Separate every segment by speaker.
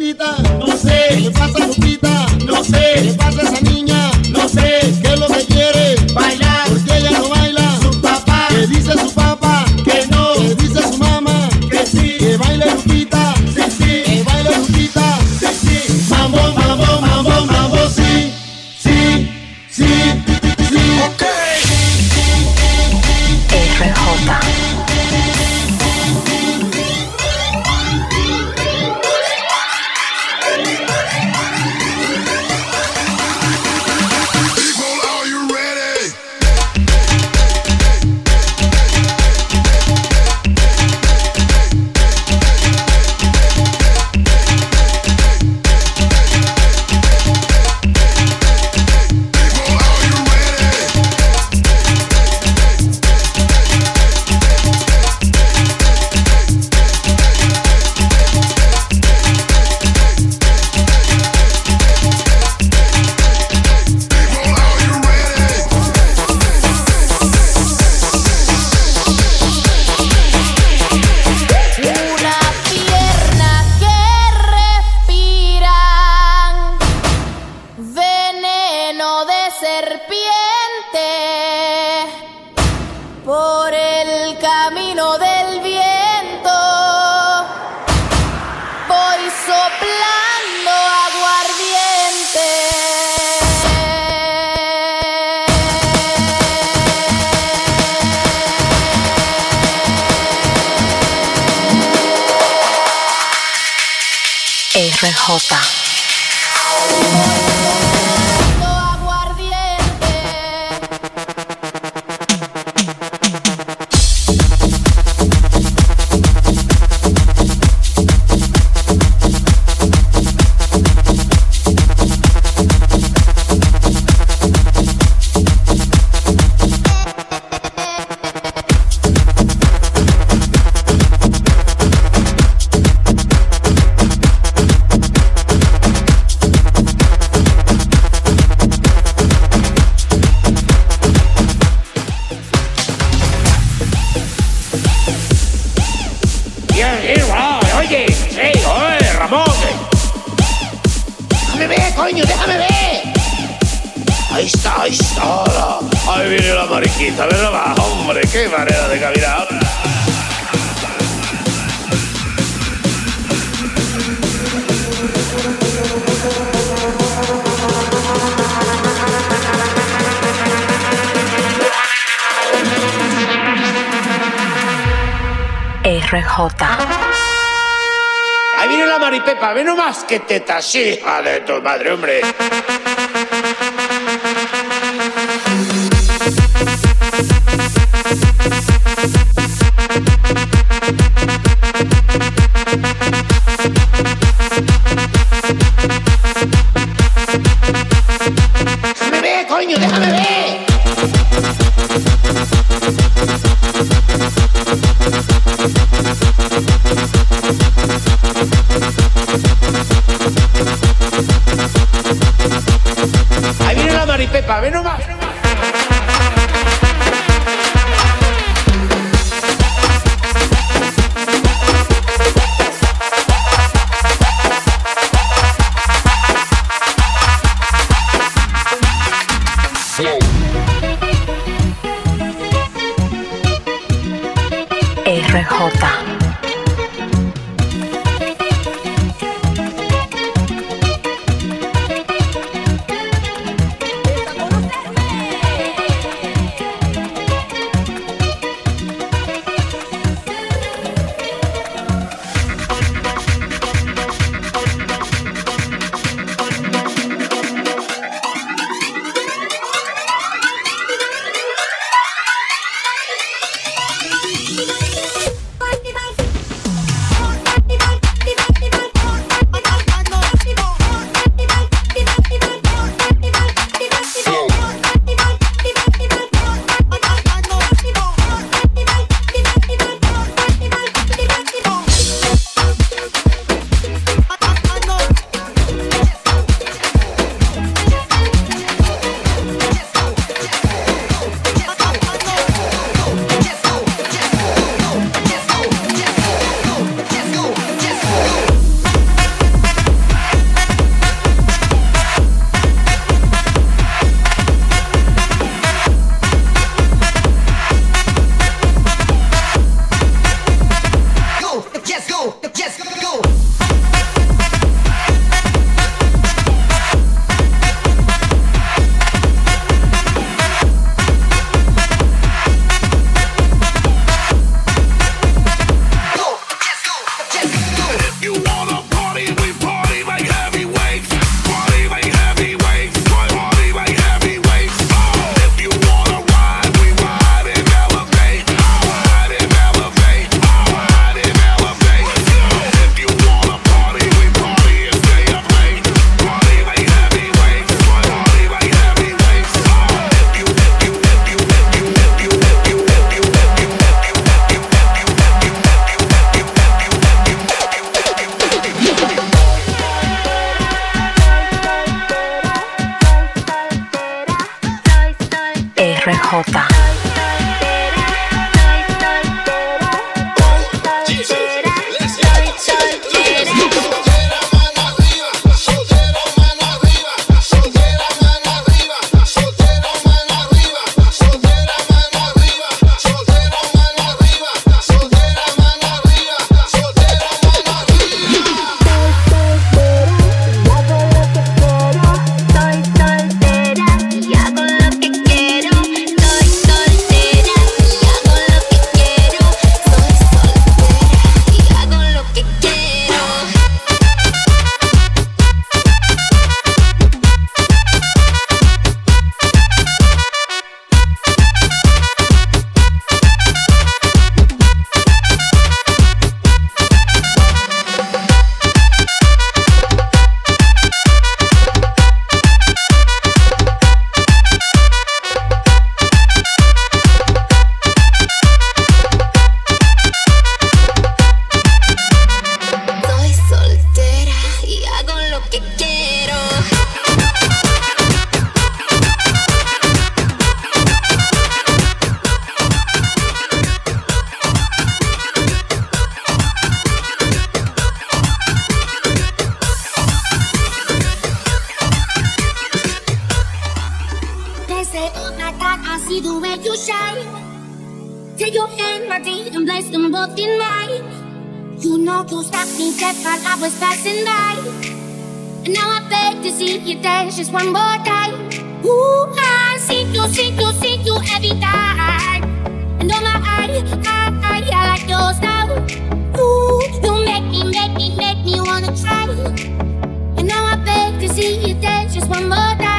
Speaker 1: Lupita? No sé. ¿Qué pasa Lupita? No sé. ¿Qué pasa esa niña?
Speaker 2: した。
Speaker 3: coño, déjame ver. Ahí está, ahí está. Ahí viene la mariquita, ve nomás, hombre, qué manera de caminar.
Speaker 2: RJ.
Speaker 3: Mari Pepa, ve nomás que te hija de tu madre, hombre.
Speaker 4: the way you shine. Take your hand, my dear, and place them both in mine. You know you stopped me dead while I was passing by. And now I beg to see you dance just one more time. Ooh, I see you, see you, see you every time. And on my eye, I, I, I like your style. Ooh, you make me, make me, make me wanna try. And now I beg to see you dance just one more time.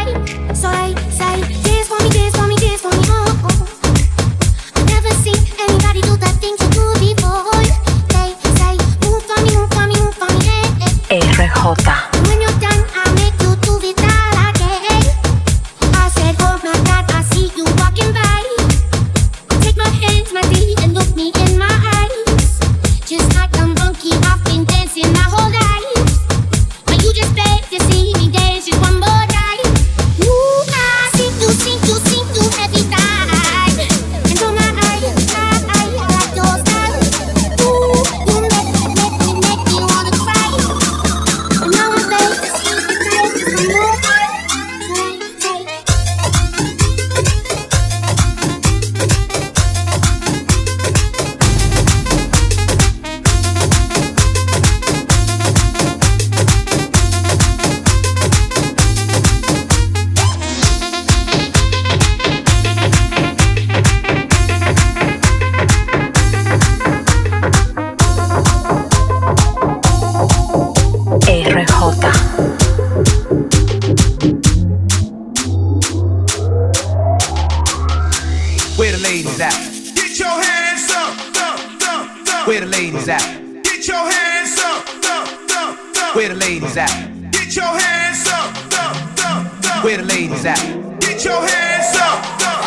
Speaker 5: Where the ladies at? Get your hands up, up, up, up. Where the ladies at? Get your hands up, up, up, up. Where the ladies at? Get your hands up, up,
Speaker 2: up,
Speaker 5: up. Where the ladies at? Get your
Speaker 6: hands up, up.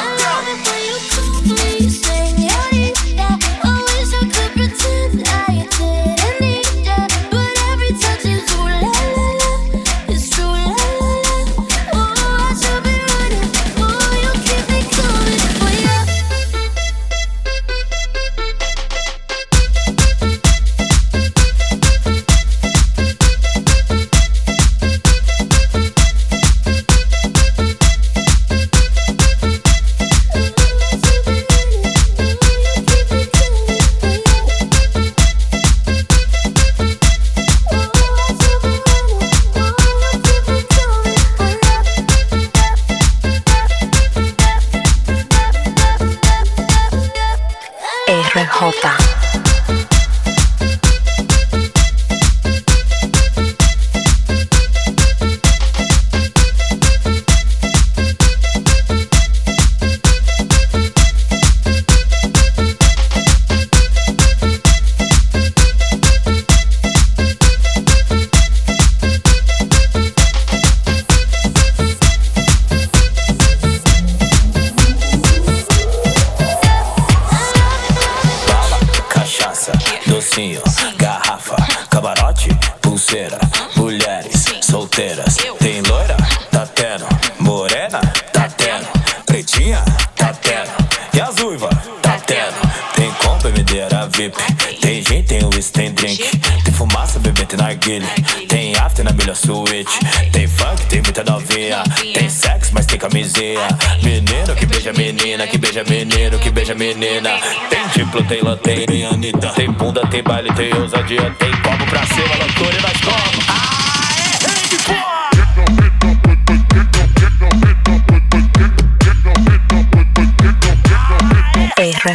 Speaker 7: Bebê, tem after na melhor suíte. Tem funk, tem muita novinha. Tem sexo, mas tem camisinha. Menino que beija menina, que beija menino, que beija menina. Tem diplo, tem lanterna, tem Anitta. Tem bunda, tem baile, tem ousadia. Tem copo pra cima, loucura e nós como.
Speaker 2: Give me